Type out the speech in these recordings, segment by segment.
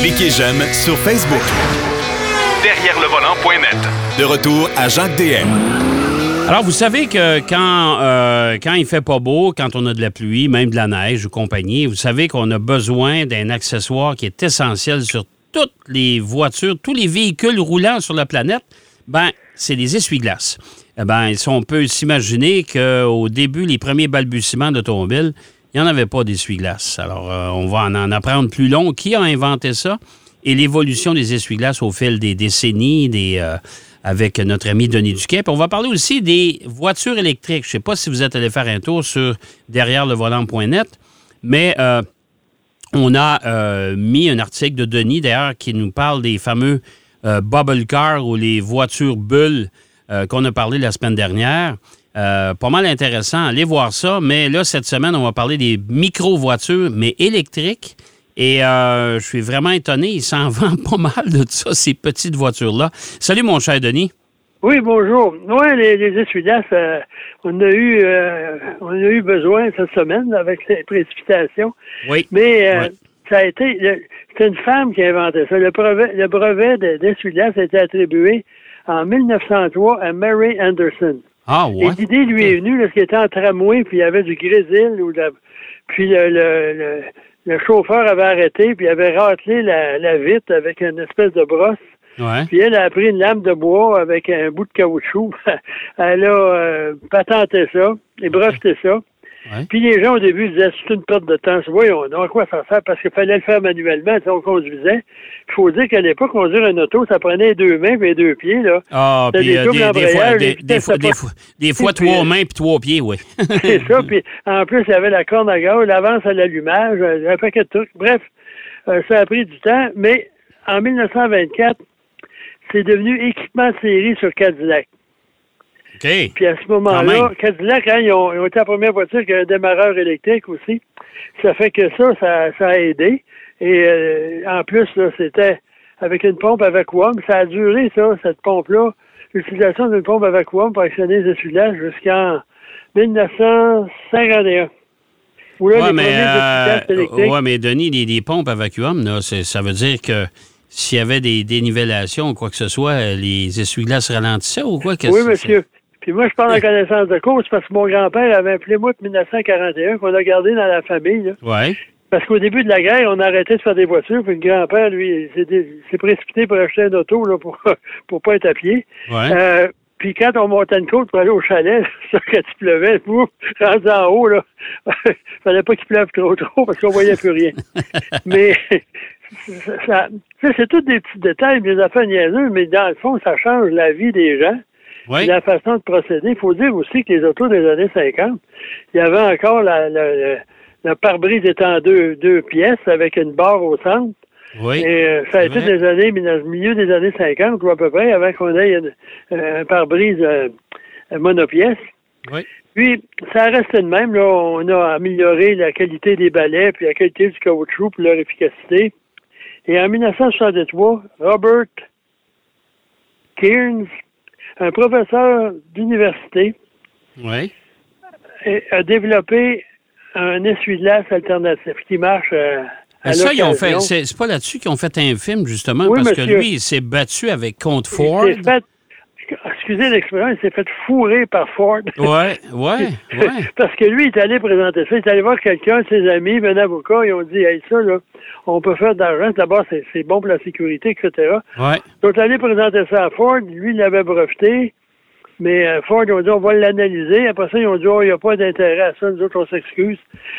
Cliquez j'aime sur Facebook. Derrière le volant.net. De retour à Jacques DM. Alors, vous savez que quand, euh, quand il fait pas beau, quand on a de la pluie, même de la neige ou compagnie, vous savez qu'on a besoin d'un accessoire qui est essentiel sur toutes les voitures, tous les véhicules roulants sur la planète. Ben, c'est les essuie-glaces. Eh ben, on peut s'imaginer qu'au début, les premiers balbutiements d'automobile, il n'y en avait pas d'essuie-glaces. Alors, euh, on va en, apprendre plus long. Qui a inventé ça? Et l'évolution des essuie-glaces au fil des décennies, des, euh, avec notre ami Denis Duquet. on va parler aussi des voitures électriques. Je ne sais pas si vous êtes allé faire un tour sur derrière le volant.net, mais euh, on a mis un article de Denis, d'ailleurs, qui nous parle des fameux bubble cars ou les voitures bulles qu'on a parlé la semaine dernière. Euh, pas mal intéressant. Allez voir ça. Mais là, cette semaine, on va parler des micro-voitures, mais électriques. Et euh, je suis vraiment étonné. Il s'en vend pas mal de ça, ces petites voitures-là. Salut, mon cher Denis. Oui, bonjour. Oui, les, les euh, on, a eu, on a eu besoin cette semaine avec les précipitations. Oui. Mais ça a été. C'est une femme qui a inventé ça. Le brevet, le brevet d'essuie-glace a été attribué en 1903 à Mary Anderson. Ah, ouais. Et l'idée lui est venue lorsqu'il était en tramway, puis il y avait du grésil, ou puis le, le, chauffeur avait arrêté, puis il avait ratelé la, la vitre avec une espèce de brosse. Ouais. Puis elle a pris une lame de bois avec un bout de caoutchouc. elle a euh, patenté ça et breveté ça. Puis les gens au début disaient c'est une perte de temps. Voyons donc, quoi ça sert? Parce qu'il fallait le faire manuellement, on conduisait. Il faut dire qu'à l'époque, conduire une auto, ça prenait deux mains et deux pieds. Là. Ah, puis des, euh, des, fois, des, fois, trois mains puis trois pieds, oui. c'est ça. Puis en plus, il y avait la corne à gaz, l'avance à l'allumage, un paquet de trucs. Bref, euh, ça a pris du temps. Mais en 1924, c'est devenu équipement de série sur Cadillac. Puis à ce moment-là, Cadillac, hein, ils, ont, été la première voiture qui a un démarreur électrique aussi. Ça fait que ça, ça, a aidé. Et euh, en plus, c'était avec une pompe à vacuum. Ça a duré, ça, cette pompe-là, l'utilisation d'une pompe à vacuum pour actionner les essuie jusqu'en 1951. Oui, mais, euh, ouais, mais Denis, les, pompes à vacuum, là, ça veut dire que s'il y avait des dénivellations ou quoi que ce soit, les essuie-glaces ralentissaient ou quoi? Oui, monsieur. Puis moi, je parle en connaissance de cause parce que mon grand-père avait un Plymouth 1941 qu'on a gardé dans la famille. Oui. Parce qu'au début de la guerre, on a arrêté de faire des voitures, puis le grand-père, lui, s'est précipité pour acheter une auto là, pour pour pas être à pied. Ouais. Euh, puis quand on montait une côte pour aller au chalet, ça, quand il pleuvait, pour rendu en haut, là, fallait pas qu'il pleuve trop trop parce qu'on voyait plus rien. Mais ça, c'est tous des petits détails, des affaires niaiseuses, mais dans le fond, ça change la vie des gens. La façon de procéder. Il faut dire aussi que les autos des années 50, il y avait encore la, la, pare-brise était en deux, deux pièces avec une barre au centre. Oui. Et euh, ça a été des années, milieu des années 50 ou à peu près, avant qu'on ait un pare-brise euh, monopièce. Oui. Puis, ça reste de même. Là, on a amélioré la qualité des balais, puis la qualité du caoutchouc, puis leur efficacité. Et en 1963, Robert Kearns un professeur d'université a développé un essuie-glace alternatif qui marche euh, à, ça, ils ont fait. C'est pas là-dessus qu'ils ont fait un film, justement, parce que lui, il s'est battu avec Comte Ford. Il fait, excusez l'expression, il s'est fait fourrer par Ford. Oui, oui, oui. parce que lui, il est allé présenter ça. Il est allé voir quelqu'un, ses amis, un avocat, ils ont dit, hey, ça, là, on peut faire de l'argent. D'abord, c'est bon pour la sécurité, etc. Ouais. Donc, allé présenter ça à Ford. Lui, il l'avait breveté. Mais euh, Ford, ils ont dit, on va l'analyser. Après ça, ils ont dit, oh, il n'y a pas d'intérêt à ça. Nous autres, on s'excuse.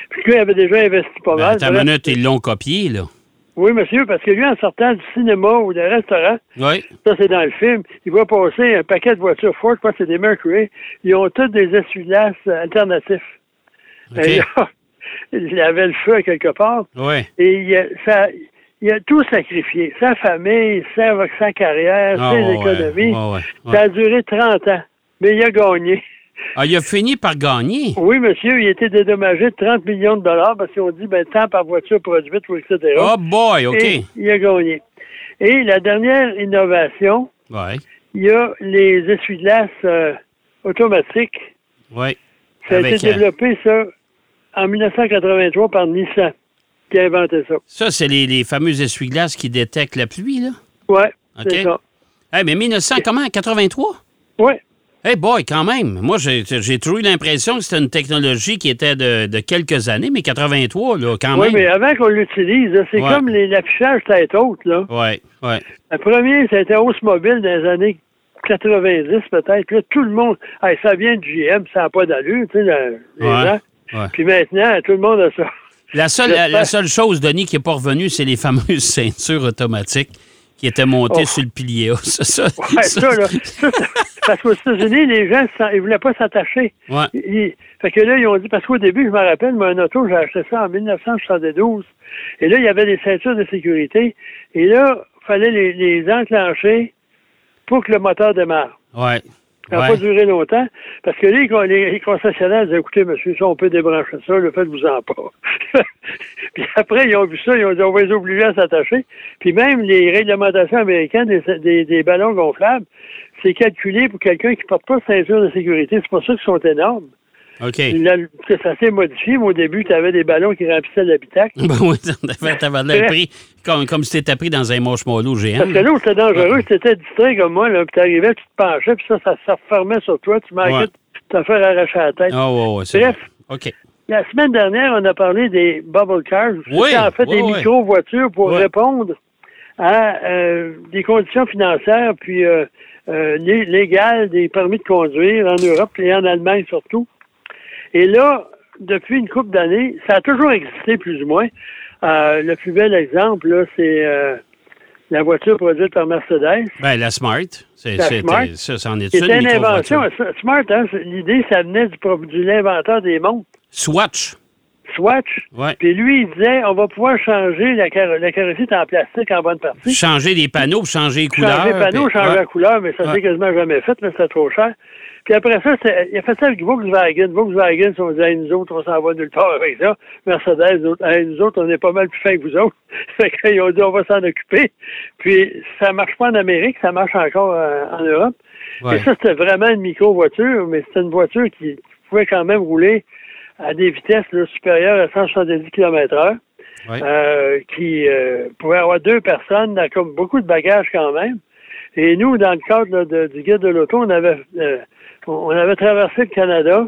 Puis lui, il avait déjà investi pas ben, mal. Ta minute, ils l'ont copié, là. Oui, monsieur, parce que lui, en sortant du cinéma ou d'un restaurant, oui. ça c'est dans le film, il va passer un paquet de voitures Ford, je pense que c'est des Mercury, ils ont tous des essuie-glaces alternatifs. Okay. il avait le feu quelque part. Oui. Et il a, ça, il a tout sacrifié. Sa famille, sa, sa carrière, ah, ses économies. Ça a duré 30 ans. Mais il a gagné. Ah, il a fini par gagner? Oui, monsieur. Il a été dédommagé de 30 millions de dollars parce qu'ils ont dit, ben, temps par voiture produite, etc. Oh boy, OK. Et il a gagné. Et la dernière innovation, il y a les essuie-glaces euh, automatiques. Oui. Ça a été euh, développé, ça, en 1983 par Nissan. qui a inventé ça. Ça, c'est les, les fameux essuie-glaces qui détectent la pluie, là? Ouais, OK. c'est ça. Eh, mais 1900, comment? 83? Ouais. Eh boy, quand même. Moi, j'ai toujours eu l'impression que c'était une technologie qui était de, de quelques années, mais 83, là, quand Oui, même. mais avant qu'on l'utilise, c'est Ouais. comme les- l'affichage tête haute, là. Oui, oui. Le premier, c'était Hausse Mobile dans les années 90, peut-être. Là, tout le monde, Hey, ça vient du GM, ça n'a pas d'allure, tu sais, le- les Ouais, gens. Puis maintenant, tout le monde a ça. La seule, la, la seule chose, Denis, qui n'est pas revenue, c'est les fameuses ceintures automatiques qui étaient montées Oh. sur le pilier. Ça, ça, Ouais, ça, là. ça, parce qu'aux États-Unis, les gens, ils voulaient pas s'attacher. Ouais. Ils- fait que là, ils ont dit, parce qu'au début, je me rappelle, moi, un auto, j'ai acheté ça en 1972. Et là, il y avait des ceintures de sécurité. Et là, il fallait les, les enclencher pour que le moteur démarre. Ouais. Ça n'a Ouais. pas duré longtemps. Parce que les, les, les concessionnaires disaient, écoutez, monsieur, ça, on peut débrancher ça, le faites-vous-en pas. puis après, ils ont vu ça, ils ont dit, on va les obliger à s'attacher. Puis même les réglementations américaines des, des, des ballons gonflables, c'est calculé pour quelqu'un qui ne porte pas de ceinture de sécurité. C'est pour ça qu'ils sont énormes. Ça s'est modifié, mais au début, tu avais des ballons qui remplissaient l'habitacle. Ben oui, t'avais t'avais l'air pris comme, comme si t'étais pris dans un marshmallow géant. Parce que là où c'était dangereux, tu étais distrait comme moi, là, puis t'arrivais, tu te penchais, puis ça, ça se refermait sur toi, tu manquais Ouais. de te faire arracher la tête. Ah, ouais, ouais, c'est Bref. vrai. OK. La semaine dernière, on a parlé des bubble cars. Oui, C'était en fait des micro-voitures pour répondre à euh, des conditions financières puis euh, euh, lé- légales des permis de conduire en Europe et en Allemagne surtout. Et là, depuis une couple d'années, ça a toujours existé plus ou moins. Euh, le plus bel exemple, là, c'est euh, la voiture produite par Mercedes. Ben, la Smart. C'est, La c'est- Smart. Ça, c'en est C'était une invention. Smart, hein, l'idée, ça venait du, de l'inventeur des montres, Swatch. Swatch. Ouais. Puis lui, il disait, on va pouvoir changer la, la carrosserie est en plastique en bonne partie. Changer les panneaux, changer les couleurs. Changer le panneau, puis- changer ouais. la couleur, mais ça Ouais. s'est quasiment jamais fait, là, c'était trop cher. Puis après ça, il a fait ça avec Volkswagen. Volkswagen, on disait, Hey, nous autres, on s'en va nulle part avec ça. Mercedes, nous autres, Hey, nous autres, on est pas mal plus fins que vous autres. fait qu'ils ont dit, on va s'en occuper. Puis ça marche pas en Amérique, ça marche encore euh, en Europe. Ouais. Et ça, c'était vraiment une micro-voiture, mais c'était une voiture qui pouvait quand même rouler à des vitesses là, supérieures à 170 km heure, euh, qui euh, pouvait avoir deux personnes, comme beaucoup de bagages quand même. Et nous, dans le cadre là, de- du guide de l'auto, on avait euh, on avait traversé le Canada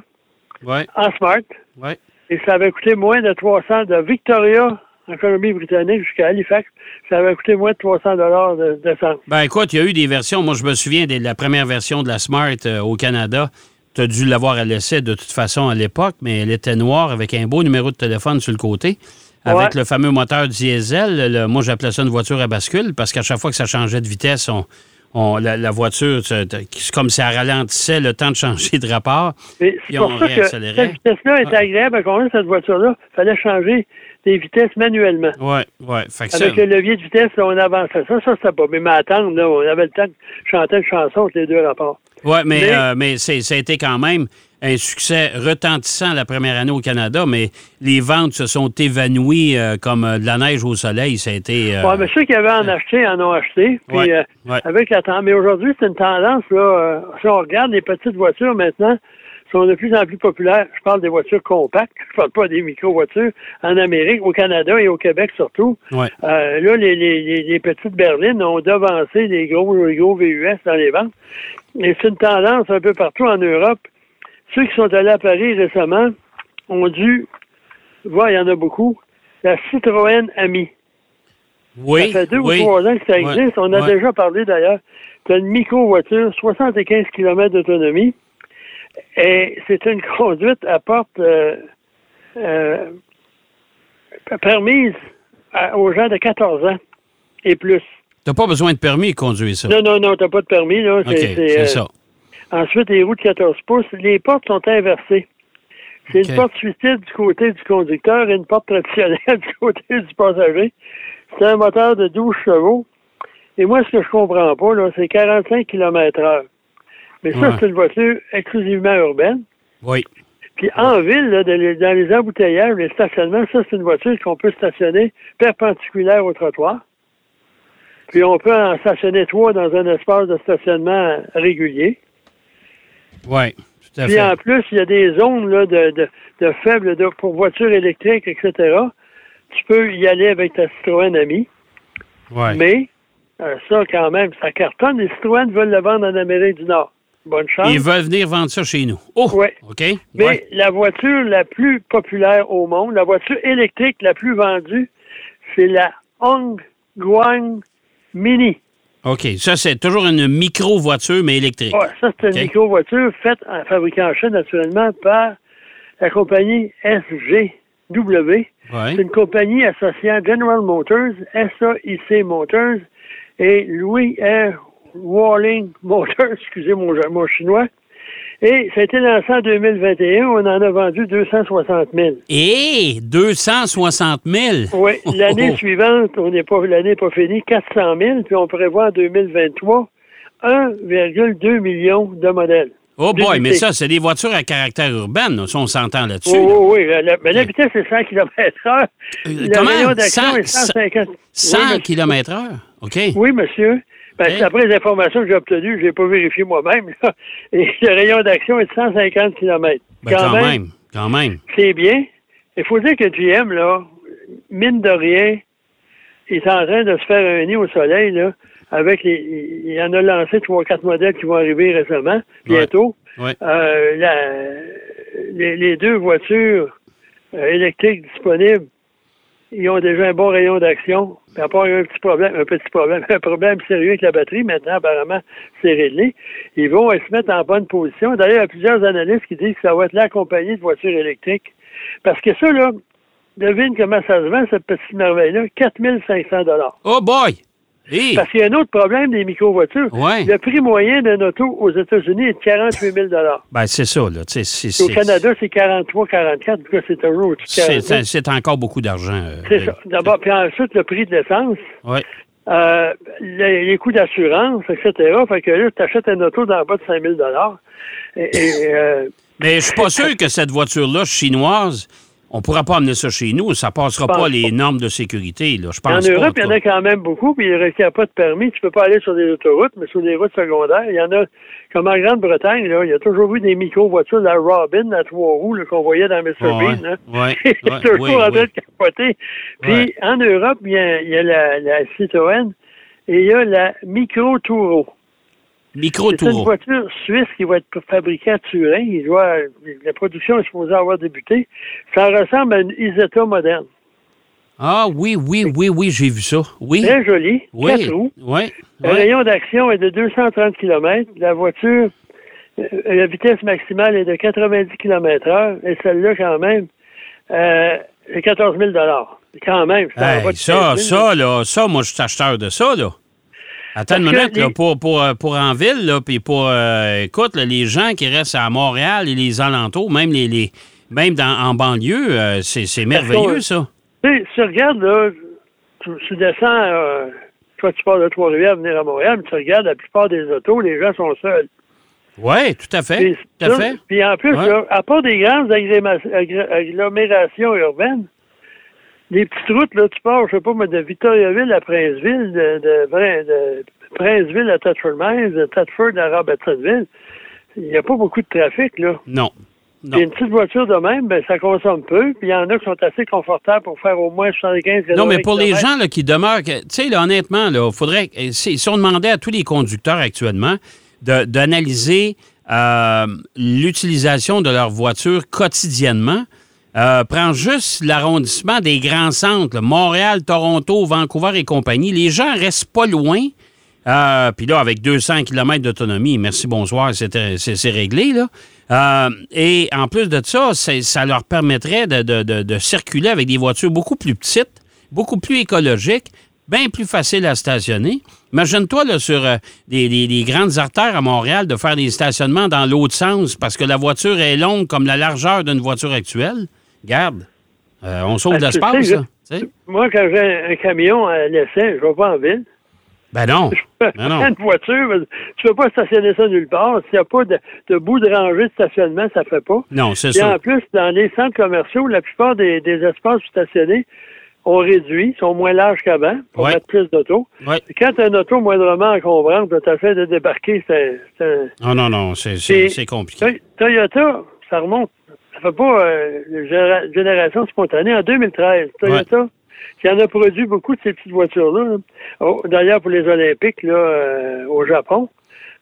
Ouais. en Smart Ouais. et ça avait coûté moins de 300 de Victoria en Colombie-Britannique jusqu'à Halifax. Ça avait coûté moins de 300 dollars de d'essence. Ben écoute, il y a eu des versions. Moi, je me souviens de la première version de la Smart euh, au Canada. Tu as dû l'avoir à l'essai de toute façon à l'époque, mais elle était noire avec un beau numéro de téléphone sur le côté. Avec Ouais. le fameux moteur diesel, le- moi j'appelais ça une voiture à bascule parce qu'à chaque fois que ça changeait de vitesse, on, on- la, la voiture, c'est comme si elle ralentissait le temps de changer de rapport. Mais c'est pour on ça que cette vitesse-là Ah. agréable à conduire, cette voiture-là. Il fallait changer des vitesses manuellement. Oui, oui. Que ça, Avec le levier de vitesse, là, on avançait. Ça, ça, c'était pas. Mais m'attendre, là, on avait le temps de chanter une chanson entre les deux rapports. Ouais, mais, mais- euh, mais c'est- ça a été quand même un succès retentissant la première année au Canada, mais les ventes se sont évanouies euh, comme euh, de la neige au soleil. Ça a été. euh, Ouais, mais ceux qui avaient en acheté en ont acheté. Puis, Ouais, euh, ouais. avec la. Mais aujourd'hui, c'est une tendance, là. euh, si on regarde les petites voitures maintenant, sont de plus en plus populaires. Je parle des voitures compactes. Je parle pas des micro-voitures. En Amérique, au Canada et au Québec surtout. ouais. Euh, là, les, les, les, petites berlines ont devancé les gros, les gros VUS dans les ventes. Et c'est une tendance un peu partout en Europe. Ceux qui sont allés à Paris récemment ont dû voir, il y en a beaucoup, la Citroën Ami. Oui. Ça fait deux oui. ou trois ans que ça Ouais, existe. On a ouais. déjà parlé d'ailleurs. C'est une micro-voiture, 75 km d'autonomie. Et c'est une conduite à porte euh, euh, permise à- aux gens de 14 ans et plus. T'as pas besoin de permis de conduire ça? Non, non, non, t'as pas de permis, là. OK, C'est- euh, ça. Ensuite, les roues de 14 pouces. Les portes sont inversées. C'est une porte suicide du côté du conducteur et une porte traditionnelle du côté du passager. C'est un moteur de 12 chevaux. Et moi, ce que je comprends pas, là, c'est 45 km heure. Mais ça, Ouais. c'est une voiture exclusivement urbaine. Oui. Puis en ville, là, dans les- embouteillages, les stationnements, ça, c'est une voiture qu'on peut stationner perpendiculaire au trottoir. Puis on peut en stationner trois dans un espace de stationnement régulier. Oui. Tout à Puis en plus, il y a des zones là, de, de, de faibles de, pour voitures électriques, etc. tu peux y aller avec ta Citroën Ami. Ouais. Mais euh, ça, quand même, ça cartonne. Les Citroën veulent le vendre en Amérique du Nord. Bonne chance. Ils veulent venir vendre ça chez nous. Oh! Ouais. OK. Mais Ouais. la voiture la plus populaire au monde, la voiture électrique la plus vendue, c'est la Hongguang Mini. OK. Ça, c'est toujours une micro-voiture, mais électrique. Ouais, ça, c'est une micro-voiture faite, en, fabriquée en Chine, naturellement, par la compagnie SGW. Ouais. C'est une compagnie associant General Motors, SAIC Motors et Louis R. Walling Motors, excusez mon, mon chinois. Et ça a été lancé en 2021. On en a vendu 260 000. Et 260 000. Oui, l'année Oh. suivante, on n'est pas l'année n'est pas finie, 400 000, puis on prévoit en 2023 1,2 million de modèles. Oh boy, mais ça, c'est des voitures à caractère urbain, là. Ça, on s'entend là-dessus. Oui, là. oui, oui. La, mais la vitesse, c'est 100 km/h. Le comment? rayon d'action 100 est 150 100 oui, monsieur. km/h. OK. Oui, monsieur. Ben, Hein? après les informations que j'ai obtenues, je n'ai pas vérifié moi-même. Et le rayon d'action est de 150 km. Ben, quand, même. Quand même. c'est bien. Il faut dire que GM, là, mine de rien, il est en train de se faire un nid au soleil, là, avec les. Il en a lancé trois, quatre modèles qui vont arriver récemment, bientôt. Ouais. Euh, la- les, les deux voitures euh, électriques disponibles, ils ont déjà un bon rayon d'action. Puis à part un petit problème, un petit problème, un problème sérieux avec la batterie, maintenant, apparemment, c'est réglé. Ils vont se mettre en bonne position. D'ailleurs, il y a plusieurs analystes qui disent que ça va être la compagnie de voitures électriques. Parce que ça, là, devine comment ça se vend, cette petite merveille-là, 4500 dollars. Oh boy! Hey! Parce qu'il y a un autre problème des micro-voitures. Ouais. Le prix moyen d'un auto aux États-Unis est de 48 000 Ben, c'est ça, là. Au Canada, c'est 43, 44. En tout cas, c'est toujours c'est- 45. c'est c'est encore beaucoup d'argent. euh, C'est ça. D'abord, puis ensuite, le prix de l'essence, Ouais. euh, les, les coûts d'assurance, etc. Fait que là, tu achètes un auto dans le bas de 5 000 Et, et, euh, Mais je suis pas sûr que cette voiture-là, chinoise, on pourra pas amener ça chez nous. Ça passera Je pense pas les normes de sécurité, là. Je en pense pas. Europe, il y en a quand même beaucoup, puis il ne requiert pas de permis. Tu peux pas aller sur des autoroutes, mais sur des routes secondaires. Il y en a, comme en Grande-Bretagne, il y a toujours eu des micro-voitures, la Robin, la trois roues, qu'on voyait dans Mr. Ouais, Bean. là. ouais, ouais, toujours oui, en train de capoter. Puis Ouais. en Europe, il y a, il y a la, la Citroën et il y a la Micro Touro. Micro C'est une voiture suisse qui va être fabriquée à Turin. Il doit, la production est supposée avoir débuté. Ça ressemble à une Isetta moderne. Ah oui, oui, oui, oui, j'ai vu ça. Oui. Très jolie, Oui. quatre roues. Oui. Le oui. rayon d'action est de 230 km. La voiture, euh, la vitesse maximale est de 90 km heure. Et celle-là, quand même, euh, c'est 14 000 Quand même. en Hey, ça, 15 000. ça, là, ça, moi, je suis acheteur de ça, là. Attends une minute, là, pour, pour, euh, pour en ville, là, puis pour, euh, écoute, là, les gens qui restent à Montréal et les alentours, même les, les même dans, en banlieue, euh, c'est c'est merveilleux, ça. Tu sais, si tu regardes, là, tu, tu descends, euh, toi, tu pars de Trois-Rivières venir à Montréal, mais tu regardes la plupart des autos, les gens sont seuls. Oui, tout à fait. Puis, Tout à fait. Puis en plus, Ouais. là, à part des grandes agglomérations urbaines, les petites routes, là, tu pars, je sais pas, mais de Victoriaville à Princeville, de, de, Brin- de Princeville à Tatford Mines, de Tatford à Robertsonville, il n'y a pas beaucoup de trafic, là. Non. Non. Puis une petite voiture de même, ben, ça consomme peu, puis il y en a qui sont assez confortables pour faire au moins 75 Non, mais pour les gens là, qui demeurent, tu sais, là, honnêtement, il faudrait, si, on demandait à tous les conducteurs actuellement d'analyser euh, l'utilisation de leur voiture quotidiennement, euh, prends juste l'arrondissement des grands centres, Montréal, Toronto, Vancouver et compagnie. Les gens restent pas loin. Euh, Puis là, avec 200 km d'autonomie, merci, bonsoir, c'est réglé. Là. Euh, et en plus de ça, ça leur permettrait de, circuler avec des voitures beaucoup plus petites, beaucoup plus écologiques, bien plus faciles à stationner. Imagine-toi sur des grandes artères à Montréal de faire des stationnements dans l'autre sens parce que la voiture est longue comme la largeur d'une voiture actuelle. Garde, euh, on sauve Ben, de l'espace. sais, là, tu sais. Moi, quand j'ai un, camion à l'essai, je vais pas en ville. Ben non. Ben non. une voiture, tu peux pas stationner ça nulle part. S'il n'y a pas de, de bout de rangée de stationnement, ça fait pas. Non, c'est Et ça. en plus, dans les centres commerciaux, la plupart des, des espaces stationnés ont réduit, sont moins larges qu'avant pour Ouais. mettre plus. Ouais. Et Quand tu as un auto moindrement encombrante, tu essaies de débarquer, c'est c'est un- Oh non, non, c'est- c'est Et- c'est compliqué. Toy- Toyota, ça remonte. Fait pas euh, généra- génération spontanée. En 2013, Toyota qui en a produit beaucoup de ces petites voitures-là. là. Oh, D'ailleurs, pour les Olympiques, là, euh, au Japon,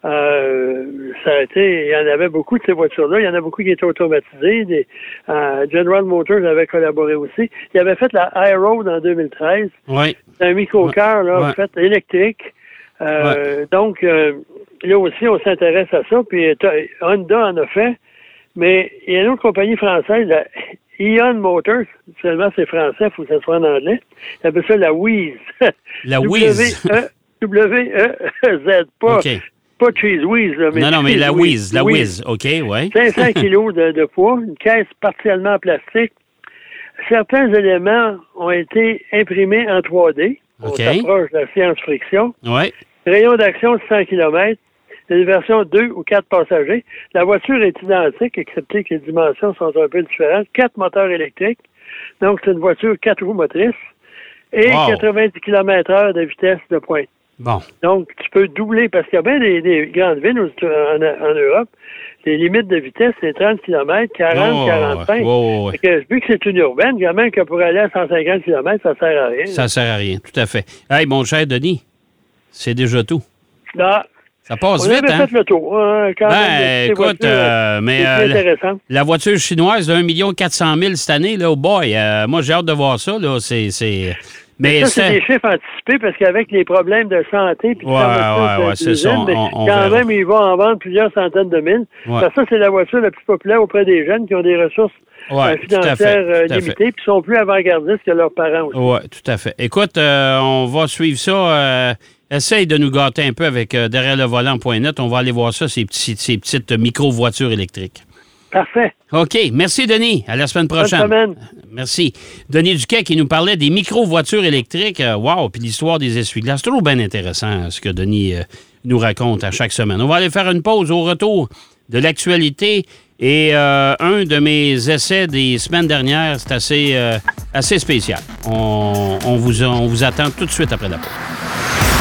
euh, ça a été, il y en avait beaucoup de ces voitures-là. Il y en a beaucoup qui étaient automatisées. Des, euh, General Motors avait collaboré aussi. Il avait fait la iRoad en 2013. Oui. C'est un micro-car, là, Ouais. fait, électrique. Euh, Donc, là aussi, on s'intéresse à ça. Puis Honda en a fait. Mais il y a une autre compagnie française, la Ion Motors. Seulement, c'est français, il faut que ça soit en anglais. Ils appellent ça la Wheeze. La Wheeze. W-E-Z, pas, OK. pas Cheese Wheeze. Mais Non, non, mais la Whiz, la Whiz. OK, oui. 500 kilos de, de poids, une caisse partiellement en plastique. Certains éléments ont été imprimés en 3D. On s'approche de la science-friction. Oui. Rayon d'action de 100 km. C'est une version 2 ou 4 passagers. La voiture est identique, excepté que les dimensions sont un peu différentes. Quatre moteurs électriques. Donc, c'est une voiture 4 roues motrices. Et Wow. 90 km heure de vitesse de pointe. Bon. Donc, tu peux doubler, parce qu'il y a bien des, des grandes villes en, en Europe, les limites de vitesse, c'est 30 km, 40, Oh, 45. ouais, ouais, ouais. Fait que, vu que c'est une urbaine, quand même que pour aller à 150 km, ça sert à rien. Ça sert à rien, tout à fait. Hey, mon cher Denis, c'est déjà tout. Non, Ça passe on vite, hein? fait le tour. quand Ben, même, de ces écoute, voitures, euh, mais c'est euh, la, intéressant. la voiture chinoise de 1 400 000 cette année, là, oh boy, euh, moi j'ai hâte de voir ça. Là, c'est, c'est... Mais Ça, c'est des chiffres anticipés parce qu'avec les problèmes de santé puis Ouais, ouais, ouais, c'est ça, on- mais on- on quand même, ils vont en vendre plusieurs centaines de mille. Ouais. Parce que ça, c'est la voiture la plus populaire auprès des jeunes qui ont des ressources Ouais, euh, financières euh, limitées puis sont plus avant-gardistes que leurs parents aussi. Oui, tout à fait. Écoute, euh, on va suivre ça. Essaye de nous gâter un peu avec euh, derrière le volant.net. On va aller voir ça, ces, petits, ces petites micro-voitures électriques. Parfait. OK. Merci, Denis. À la semaine Bonne prochaine. semaine. Merci. Denis Duquet qui nous parlait des micro-voitures électriques. Wow! Puis l'histoire des essuie-glaces. C'est toujours bien intéressant euh, ce que Denis euh, nous raconte à chaque semaine. On va aller faire une pause au retour de l'actualité. Et euh, un de mes essais des semaines dernières, c'est assez, euh, assez spécial. On, on vous, on vous attend tout de suite après la pause.